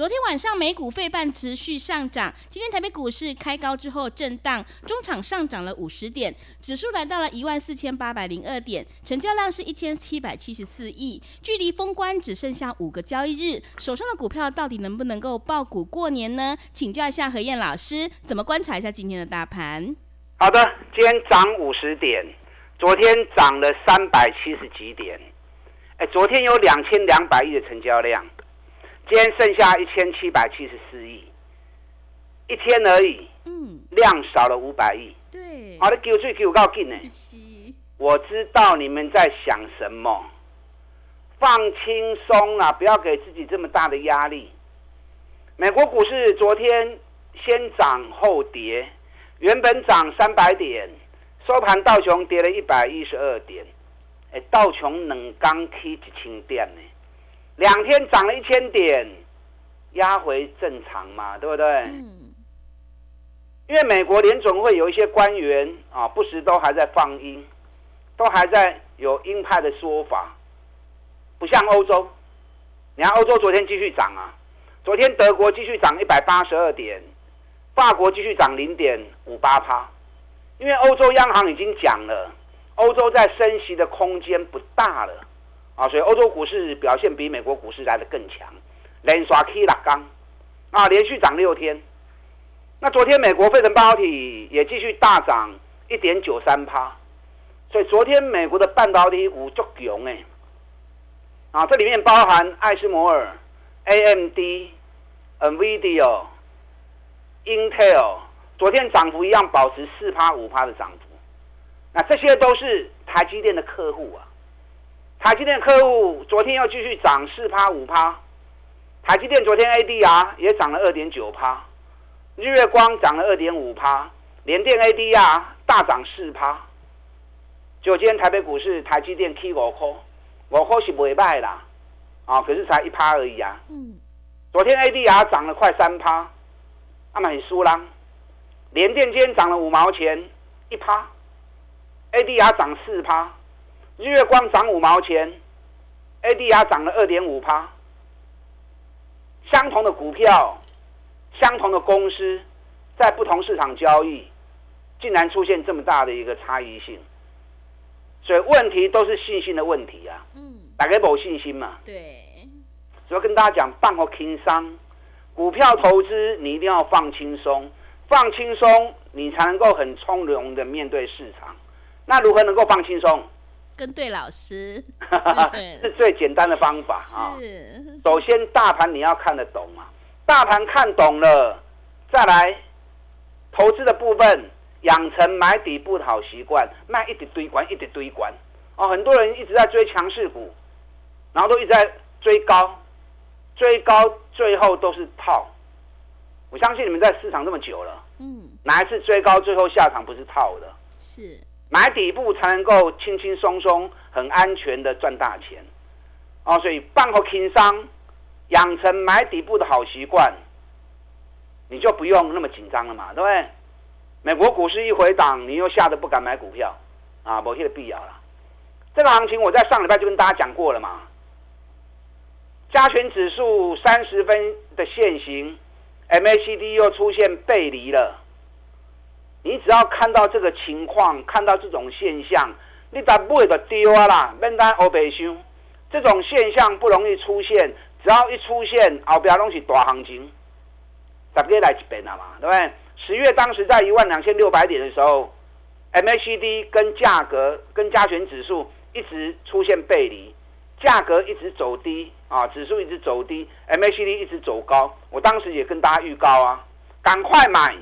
昨天晚上美股费半持续上涨，今天台北股市开高之后震荡，中场上涨了五十点，指数来到了一万四千八百零二点，成交量是一千七百七十四亿，距离封关只剩下五个交易日，手上的股票到底能不能够抱股过年呢？请教一下何燕老师，怎么观察一下今天的大盘？好的，今天涨五十点，昨天涨了三百七十几点，哎，昨天有两千两百亿的成交量。今天剩下一千七百七十四亿，一天而已，嗯，量少了五百亿，对，好的，给我最给我告诉你，我知道你们在想什么，放轻松啊，不要给自己这么大的压力。美国股市昨天先涨后跌，原本涨三百点，收盘道琼跌了一百一十二点，哎，道琼能刚 K 一千点呢。两天涨了一千点，压回正常嘛，对不对？嗯。因为美国联总会有一些官员啊，不时都还在放鹰，都还在有鹰派的说法，不像欧洲。你看欧洲昨天继续涨啊，昨天德国继续涨一百八十二点，法国继续涨零点五八趴，因为欧洲央行已经讲了，欧洲在升息的空间不大了。啊，所以欧洲股市表现比美国股市来得更强，连刷 K 拉钢，啊，连续涨六天。那昨天美国费城半导体也继续大涨一点九三趴，所以昨天美国的半导体股足强哎，啊，这里面包含艾斯摩尔、AMD、NVIDIA、Intel，昨天涨幅一样保持四趴五趴的涨幅，那这些都是台积电的客户啊。台积电客户昨天要继续涨四趴五趴，台积电昨天 ADR 也涨了二点九趴，日月光涨了二点五趴，联电 ADR 大涨四趴。就今天台北股市台积电 K 五块，五块是不会卖啦，啊，可是才一趴而已啊。嗯。昨天 ADR 涨了快三趴，那么很输啦。联电今天涨了五毛钱，一趴，ADR 涨四趴。日月光涨五毛钱，ADR 涨了二点五趴。相同的股票，相同的公司，在不同市场交易，竟然出现这么大的一个差异性，所以问题都是信心的问题啊。嗯，大家没信心嘛。对。所以跟大家讲，放个轻松，股票投资你一定要放轻松，放轻松你才能够很从容的面对市场。那如何能够放轻松？跟对老师 是最简单的方法啊！首先，大盘你要看得懂嘛，大盘看懂了，再来投资的部分，养成买底部的好习惯，卖一直堆关，一直堆关哦。很多人一直在追强势股，然后都一直在追高，追高最后都是套。我相信你们在市场这么久了，嗯，哪一次追高最后下场不是套的？是。买底部才能够轻轻松松、很安全的赚大钱，哦，所以办好轻商，养成买底部的好习惯，你就不用那么紧张了嘛，对不对？美国股市一回档，你又吓得不敢买股票，啊，没这个必要了。这个行情我在上礼拜就跟大家讲过了嘛，加权指数三十分的线型，MACD 又出现背离了。你只要看到这个情况，看到这种现象，你再不会的丢啊啦，免单欧北修。这种现象不容易出现，只要一出现，后边东西大行情，大家来一遍了嘛，对不对？十月当时在一万两千六百点的时候，MACD 跟价格跟加权指数一直出现背离，价格一直走低啊，指数一直走低，MACD 一直走高。我当时也跟大家预告啊，赶快买。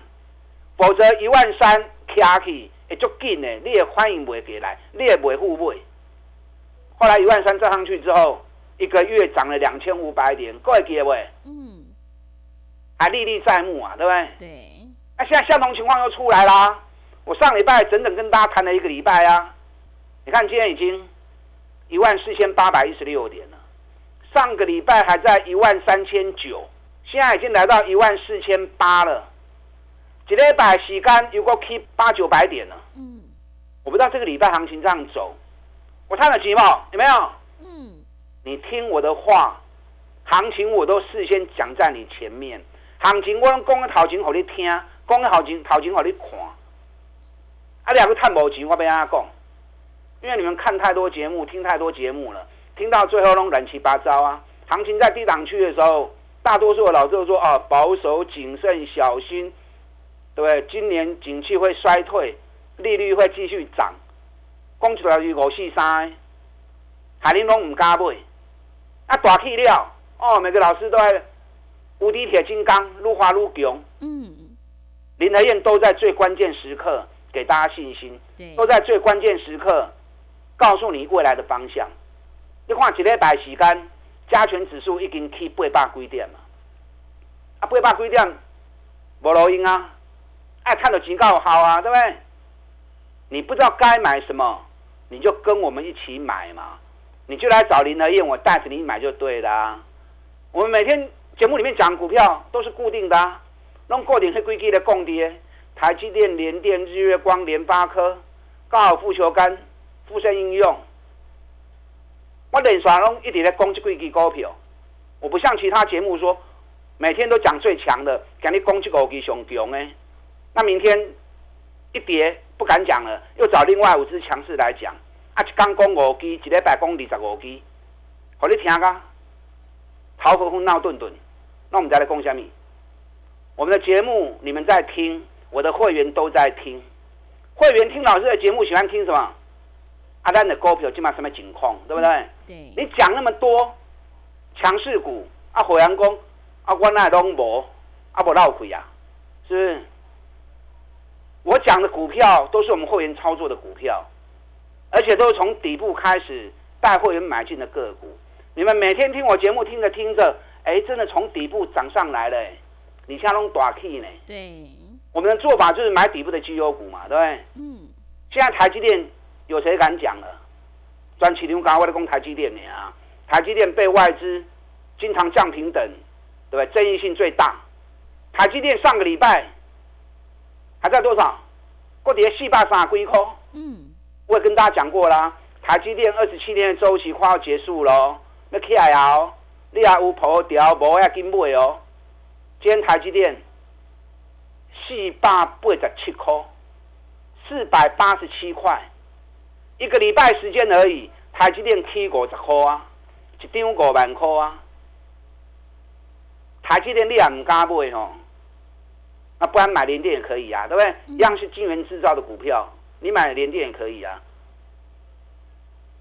否则一万三卡起，会足紧的，你也欢迎买回来，你也买互买。后来一万三涨上去之后，一个月涨了两千五百点，各位记？嗯，还历历在目啊，对不对？对。那、啊、现在相同情况又出来啦。我上礼拜整整跟大家谈了一个礼拜啊，你看今天已经一万四千八百一十六点了，上个礼拜还在一万三千九，现在已经来到一万四千八了。一礼拜时间又过去八九百点了。嗯，我不知道这个礼拜行情这样走，我看了几毛有没有？嗯，你听我的话，行情我都事先讲在你前面，行情我拢讲个头前给你听，讲个头前头前给你看。啊，两个探无钱，我被他讲，因为你们看太多节目，听太多节目了，听到最后拢乱七八糟啊。行情在低档区的时候，大多数的老师都说啊，保守、谨慎、小心。对，今年景气会衰退，利率会继续涨，讲出来是五四三，海林拢唔敢买，啊大气了哦，每个老师都在无敌铁金刚，愈画愈强。嗯，林和燕都在最关键时刻给大家信心，都在最关键时刻告诉你未来的方向。你看一礼拜时间，加权指数已经去八百几点了，啊八百几点无路用啊。爱看的警告好啊，对不对？你不知道该买什么，你就跟我们一起买嘛。你就来找林和燕，我带着你买就对了。我们每天节目里面讲股票都是固定的，啊，弄固定是规矩的供跌。台积电、联电、日月光、联发科、高尔夫球杆、富盛应用，我连续拢一直在攻击规矩股票。我不像其他节目说每天都讲最强的，讲你攻击股基上强诶。那明天一跌不敢讲了，又找另外五只强势来讲。啊，一刚攻五 G，一礼拜攻二十五 G，好你听啊！逃河昏闹顿顿，那我们再来攻下面。我们的节目你们在听，我的会员都在听。会员听老师的节目喜欢听什么？阿丹的股票今晚什么情况，对不对？对。你讲那么多强势股，啊，火阳公，啊，我那都无，啊，无绕亏啊，是不是？我讲的股票都是我们会员操作的股票，而且都是从底部开始带会员买进的个股。你们每天听我节目，听着听着，哎，真的从底部涨上来了。你像那种短 K 呢？对。我们的做法就是买底部的绩优股嘛，对不对？嗯。现在台积电有谁敢讲了？专起牛刚为了攻台积电呢啊！台积电被外资经常降平等，对不对？争议性最大。台积电上个礼拜。还在多少？过跌四百三十几块。嗯，我也跟大家讲过啦，台积电二十七天的周期快要结束了，那起来哦，你还有破掉，无要紧买哦。今天台积电四百八十七块，四百八十七块，一个礼拜时间而已，台积电起五十块啊，一张五万块啊。台积电你也唔敢买哦。那不然买联电也可以啊，对不对？一样是晶圆制造的股票，你买联电也可以啊。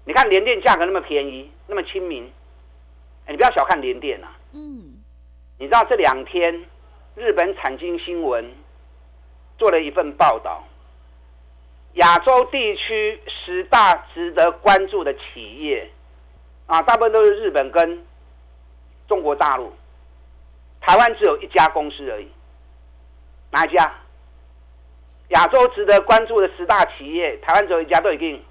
你看联电价格那么便宜，那么亲民，哎，你不要小看联电啊。嗯。你知道这两天日本产经新闻做了一份报道，亚洲地区十大值得关注的企业啊，大部分都是日本跟中国大陆，台湾只有一家公司而已。哪一家？亚洲值得关注的十大企业，台湾只有一家都已经。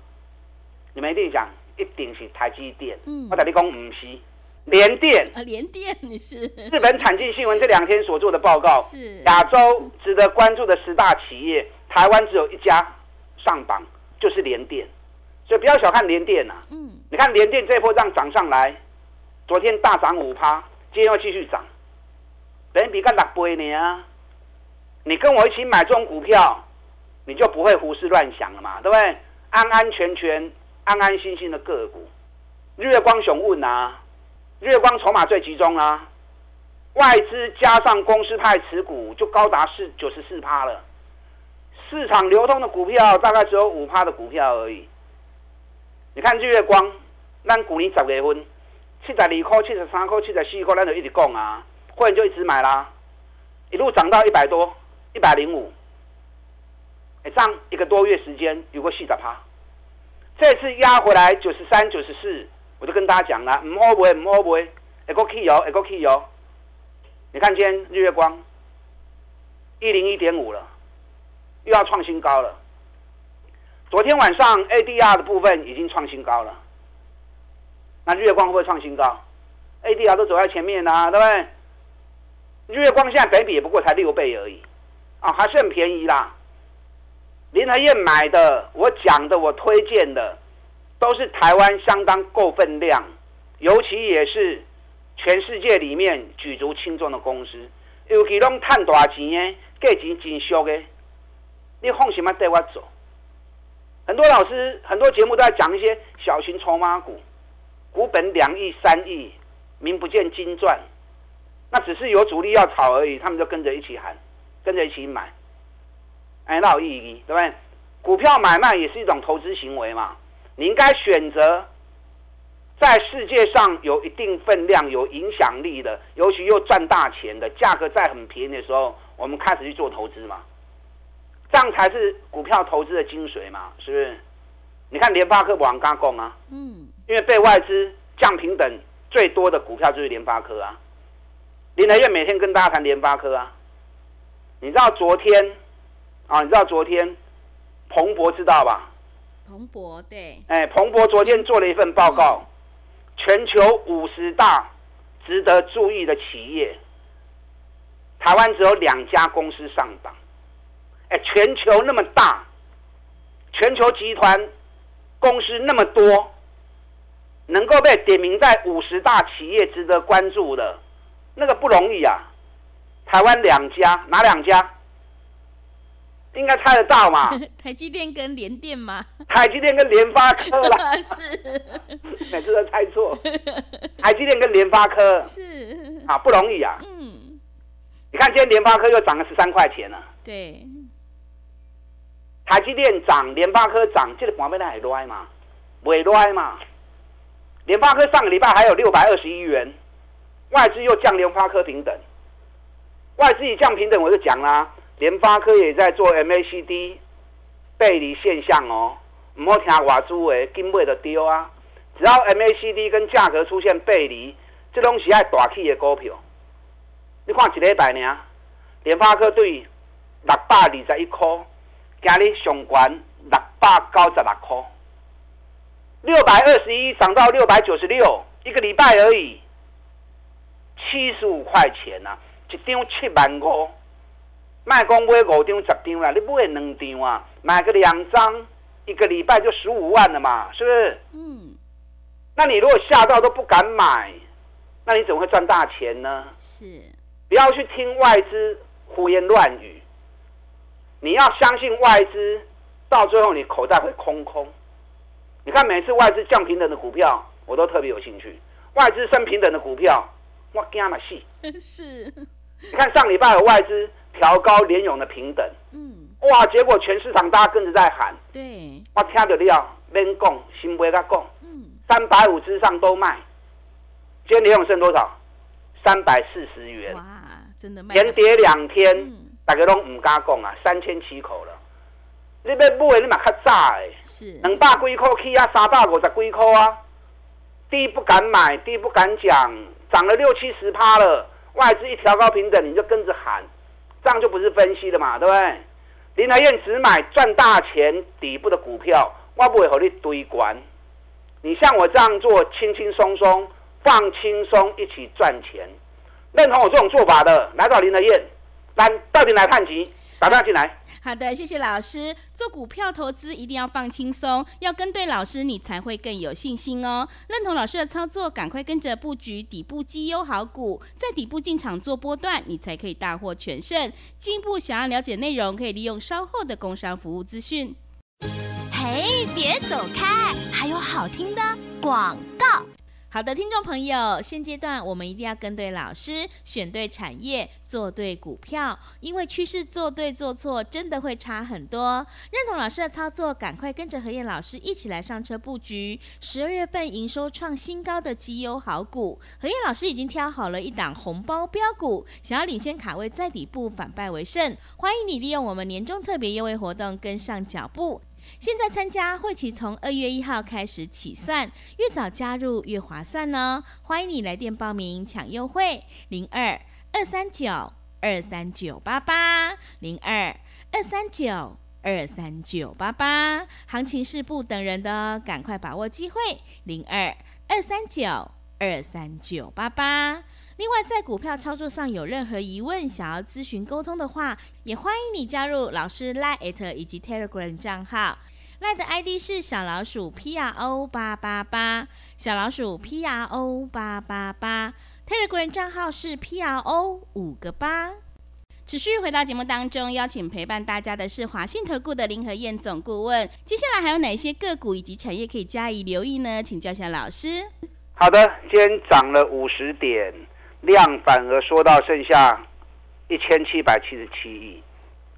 你们一定想，一定是台积电。嗯。我跟你讲，不是联电。啊，联电你是？日本产经新闻这两天所做的报告是亚洲值得关注的十大企业，台湾只有一家上榜，就是联电。所以不要小看联电呐。嗯。你看联电这波这样涨上来，昨天大涨五趴，今天要继续涨，等于比干六倍呢啊。你跟我一起买这种股票，你就不会胡思乱想了嘛，对不对？安安全全、安安心心的个股，日月光雄问啊，日月光筹码最集中啊，外资加上公司派持股就高达四九十四趴了，市场流通的股票大概只有五趴的股票而已。你看日月光，咱股年十月份七十二块、七十三块、七十四块，咱就一直讲啊，会员就一直买啦，一路涨到一百多。一百零五，哎，这样一个多月时间有个四十趴，这次压回来九十三、九十四，我就跟大家讲了，唔好买，唔好买，一个 key 哦，一个 key 哦。你看今天日月光一零一点五了，又要创新高了。昨天晚上 ADR 的部分已经创新高了，那日月光会不会创新高？ADR 都走在前面啊，对不对？日月光现在北比也不过才六倍而已，啊，还是很便宜啦。林和彦买的，我讲的，我推荐的，都是台湾相当够分量，尤其也是全世界里面举足轻重的公司，尤其拢赚大钱的，价钱真俗的，你放心嘛带我走。很多老师、很多节目都在讲一些小型筹码股，股本两亿、三亿，名不见经传。那只是有主力要炒而已，他们就跟着一起喊，跟着一起买，哎，那有意义，对不对？股票买卖也是一种投资行为嘛，你应该选择在世界上有一定分量、有影响力的，尤其又赚大钱的，价格在很便宜的时候，我们开始去做投资嘛，这样才是股票投资的精髓嘛，是不是？你看联发科往刚讲啊，嗯，因为被外资降平等最多的股票就是联发科啊。林来月每天跟大家谈联发科啊，你知道昨天啊？你知道昨天彭博知道吧？彭博对，哎，彭博昨天做了一份报告，全球五十大值得注意的企业，台湾只有两家公司上榜。哎，全球那么大，全球集团公司那么多，能够被点名在五十大企业值得关注的。那个不容易啊！台湾两家，哪两家？应该猜得到嘛？台积电跟联电嘛？台积电跟联发科啦。是。每次都猜错。台积电跟联发科。是。啊，不容易啊。嗯。你看今天联发科又涨了十三块钱了。对。台积电涨，联发科涨，这个旁边的还乱嘛？不会乱嘛？联发科上个礼拜还有六百二十一元。外资又降联发科平等，外资一降平等，我就讲啦，联发科也在做 MACD 背离现象哦，唔好听外资诶，根本就丢啊！只要 MACD 跟价格出现背离，这东西爱大起的股票，你看一礼拜呢，联发科对六百二十一块，今日上悬六百九十六块，六百二十一涨到六百九十六，一个礼拜而已。七十五块钱呐、啊，一张七万五，卖讲买五张十张啦，你买两张啊，买个两张，一个礼拜就十五万了嘛，是不是？嗯。那你如果吓到都不敢买，那你怎么会赚大钱呢？是。不要去听外资胡言乱语，你要相信外资，到最后你口袋会空空。你看每次外资降平等的股票，我都特别有兴趣；外资升平等的股票。我惊嘛死！是，你看上礼拜有外资调高联勇的平等，嗯，哇，结果全市场大家跟着在喊，对，我听到了，免讲，先不甲讲，嗯，三百五之上都卖，今天联咏剩多少？三百四十元，哇，真的卖，连跌两天，嗯、大家拢唔敢讲啊，三千七口了，你要买你嘛较早诶，是，两百几块起啊，三百五十几块啊，低不敢买，低不敢讲。涨了六七十趴了，外资一调高平等，你就跟着喊，这样就不是分析了嘛，对不对？林德燕只买赚大钱底部的股票，我不会和你堆关。你像我这样做，轻轻松松放轻松一起赚钱，认同我这种做法的，来到林德燕，来到底来看集，打电话进来。好的，谢谢老师。做股票投资一定要放轻松，要跟对老师，你才会更有信心哦。认同老师的操作，赶快跟着布局底部绩优好股，在底部进场做波段，你才可以大获全胜。进一步想要了解内容，可以利用稍后的工商服务资讯。嘿，别走开，还有好听的广告。好的，听众朋友，现阶段我们一定要跟对老师，选对产业，做对股票，因为趋势做对做错真的会差很多。认同老师的操作，赶快跟着何燕老师一起来上车布局十二月份营收创新高的绩优好股。何燕老师已经挑好了一档红包标股，想要领先卡位在底部反败为胜，欢迎你利用我们年终特别优惠活动跟上脚步。现在参加会期从二月一号开始起算，越早加入越划算呢。欢迎你来电报名抢优惠，零二二三九二三九八八零二二三九二三九八八。行情是不等人的，赶快把握机会，零二二三九二三九八八。另外，在股票操作上有任何疑问，想要咨询沟通的话，也欢迎你加入老师 Line 以及 Telegram 账号。Line 的 ID 是小老鼠 P R O 八八八，小老鼠 P R O 八八八。Telegram 账号是 P R O 五个八。持续回到节目当中，邀请陪伴大家的是华信投顾的林和燕总顾问。接下来还有哪些个股以及产业可以加以留意呢？请教一下老师。好的，今天涨了五十点。量反而缩到剩下一千七百七十七亿，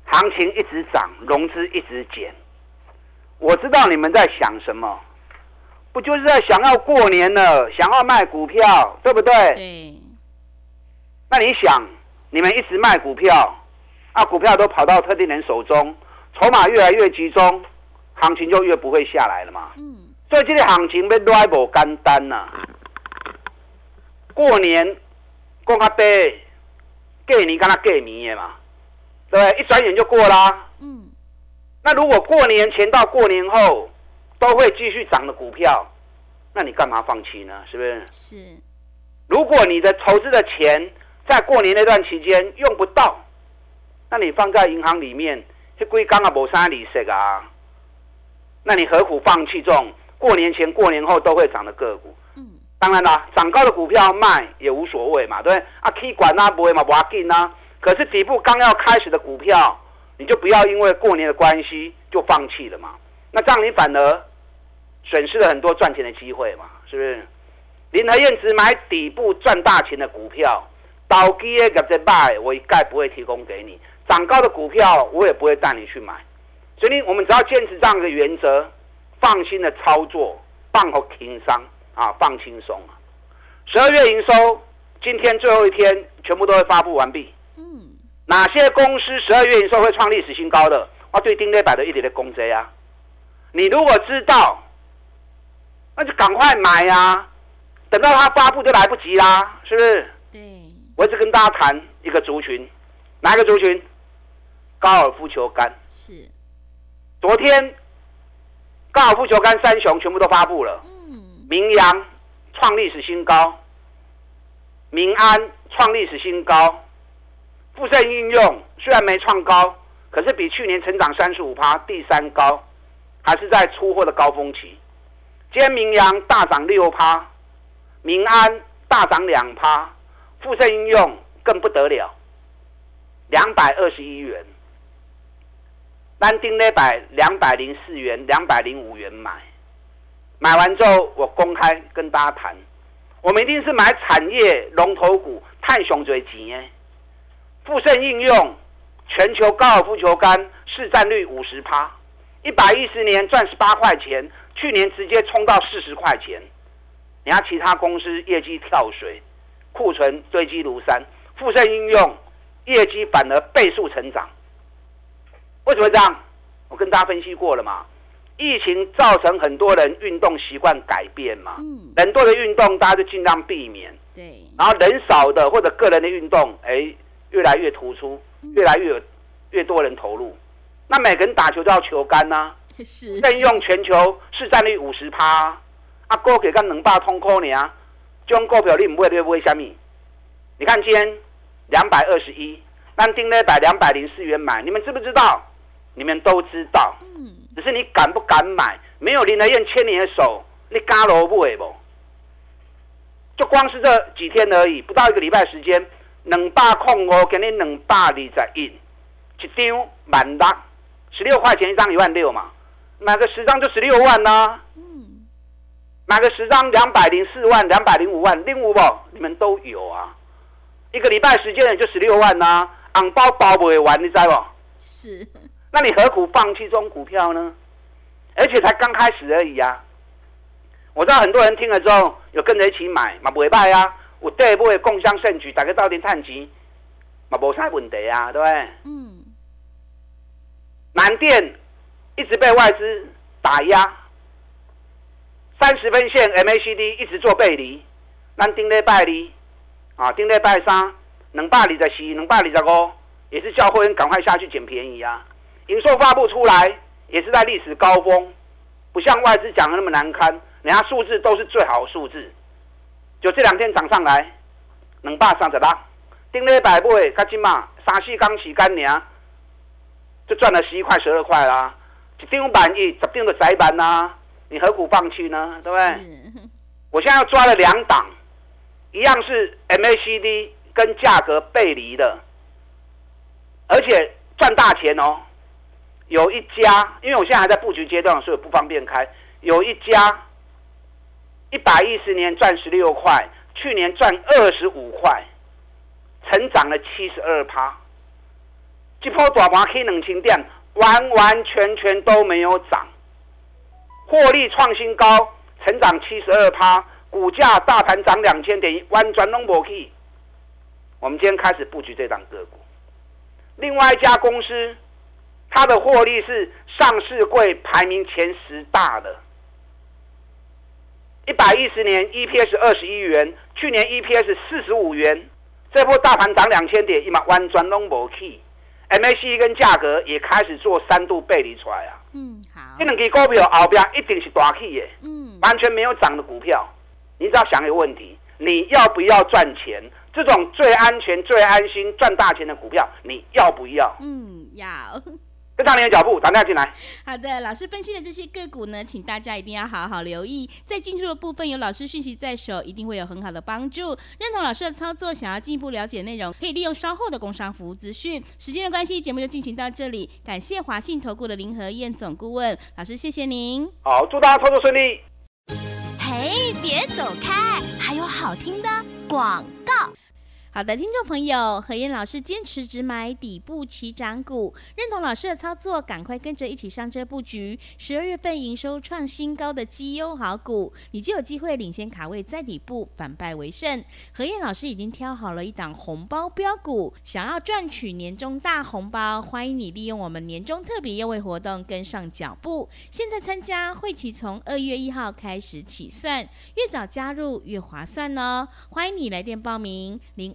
行情一直涨，融资一直减。我知道你们在想什么，不就是在想要过年了，想要卖股票，对不对？对。那你想，你们一直卖股票，啊，股票都跑到特定人手中，筹码越来越集中，行情就越不会下来了嘛。嗯。所以这个行情要来不简单呐，过年。讲他背，过年跟他过年的嘛，对？一转眼就过啦。嗯。那如果过年前到过年后都会继续涨的股票，那你干嘛放弃呢？是不是？是。如果你的投资的钱在过年那段期间用不到，那你放在银行里面，这归刚啊，没啥利息啊。那你何苦放弃这种过年前、过年后都会涨的个股？当然啦，涨高的股票卖也无所谓嘛，对不对？啊，可以管啊，不会嘛，不要紧啊。可是底部刚要开始的股票，你就不要因为过年的关系就放弃了嘛。那这样你反而损失了很多赚钱的机会嘛，是不是？林和燕只买底部赚大钱的股票，倒机的业绩卖，我一概不会提供给你。涨高的股票，我也不会带你去买。所以，我们只要坚持这样的原则，放心的操作，放好情商。啊，放轻松啊！十二月营收今天最后一天，全部都会发布完毕。嗯，哪些公司十二月营收会创历史新高的？我对丁磊摆的一点的公贼啊！你如果知道，那就赶快买啊！等到它发布就来不及啦，是不是？对。我一直跟大家谈一个族群，哪一个族群？高尔夫球杆。是。昨天高尔夫球杆三雄全部都发布了。明扬创历史新高，民安创历史新高，富盛应用虽然没创高，可是比去年成长三十五趴，第三高，还是在出货的高峰期。今天明扬大涨六趴，民安大涨两趴，富盛应用更不得了，两百二十一元，单丁那百两百零四元，两百零五元买。买完之后，我公开跟大家谈，我们一定是买产业龙头股，太雄最急哎。富盛应用全球高尔夫球杆市占率五十趴，一百一十年赚十八块钱，去年直接冲到四十块钱。你看其他公司业绩跳水，库存堆积如山，富盛应用业绩反而倍数成长。为什么这样？我跟大家分析过了嘛。疫情造成很多人运动习惯改变嘛，嗯，人多的运动大家就尽量避免，对，然后人少的或者个人的运动，哎，越来越突出，越来越有越多人投入，那每个人打球都要球杆呐，是，任用全球市占率五十趴，啊，股给个能霸通科呢，这种股票你不会不会虾米？你看今天两百二十一，但定了百两百零四元买，你们知不知道？你们都知道，嗯。只是你敢不敢买？没有林和彦牵你的手，你敢落不？就光是这几天而已，不到一个礼拜时间，两百空哦，给你两百二十一，一张万六，十六块钱一张，一万六嘛，买个十张就十六万呐、啊。嗯，买个十张两百零四万，两百零五万，零五不？你们都有啊。一个礼拜时间也就十六万呐、啊，红包包不会完，你知不？是。那你何苦放弃这种股票呢？而且才刚开始而已啊。我知道很多人听了之后有跟着一起买，嘛不会败啊。我对不会共享盛举，大家到底探钱，嘛无啥问题啊，对不对？嗯。南电一直被外资打压。三十分线 MACD 一直做背离，咱顶礼拜二啊，顶礼拜三两百二十四、两百二十五，也是叫会员赶快下去捡便宜啊。营收发布出来，也是在历史高峰，不像外资讲的那么难堪，人家数字都是最好的数字。就这两天涨上来，两百三十六，顶礼拜尾，加今嘛三四天时间尔，就赚了十一块、十二块啦。一张板一，十张的窄板啦。你何苦放弃呢？对不对？我现在要抓了两档，一样是 MACD 跟价格背离的，而且赚大钱哦。有一家，因为我现在还在布局阶段，所以不方便开。有一家一百一十年赚十六块，去年赚二十五块，成长了七十二趴。这波大盘开两千点，完完全全都没有涨。获利创新高，成长七十二趴，股价大盘涨两千点，完全拢无去。我们今天开始布局这档个股。另外一家公司，它的获利是上市柜排名前十大的。一百一十年 EPS 二十一元，去年 EPS 四十五元，这波大盘涨两千点，一码完全拢无去。MACD 跟价格也开始做三度背离出来啊。嗯，好。这两支股票后边一定是大起的，嗯，完全没有涨的股票，你只要想一个问题：你要不要赚钱？这种最安全、最安心赚大钱的股票，你要不要？嗯，要。跟上你的脚步，打电话进来。好的，老师分析的这些个股呢，请大家一定要好好留意。在进入的部分有老师讯息在手，一定会有很好的帮助。认同老师的操作，想要进一步了解内容，可以利用稍后的工商服务资讯。时间的关系，节目就进行到这里。感谢华信投顾的林和燕总顾问老师，谢谢您。好，祝大家操作顺利。嘿，别走开，还有好听的广告。好的，听众朋友，何燕老师坚持只买底部起涨股，认同老师的操作，赶快跟着一起上车布局。十二月份营收创新高的绩优好股，你就有机会领先卡位在底部，反败为胜。何燕老师已经挑好了一档红包标股，想要赚取年终大红包，欢迎你利用我们年终特别优惠活动跟上脚步。现在参加会期从二月一号开始起算，越早加入越划算哦。欢迎你来电报名零。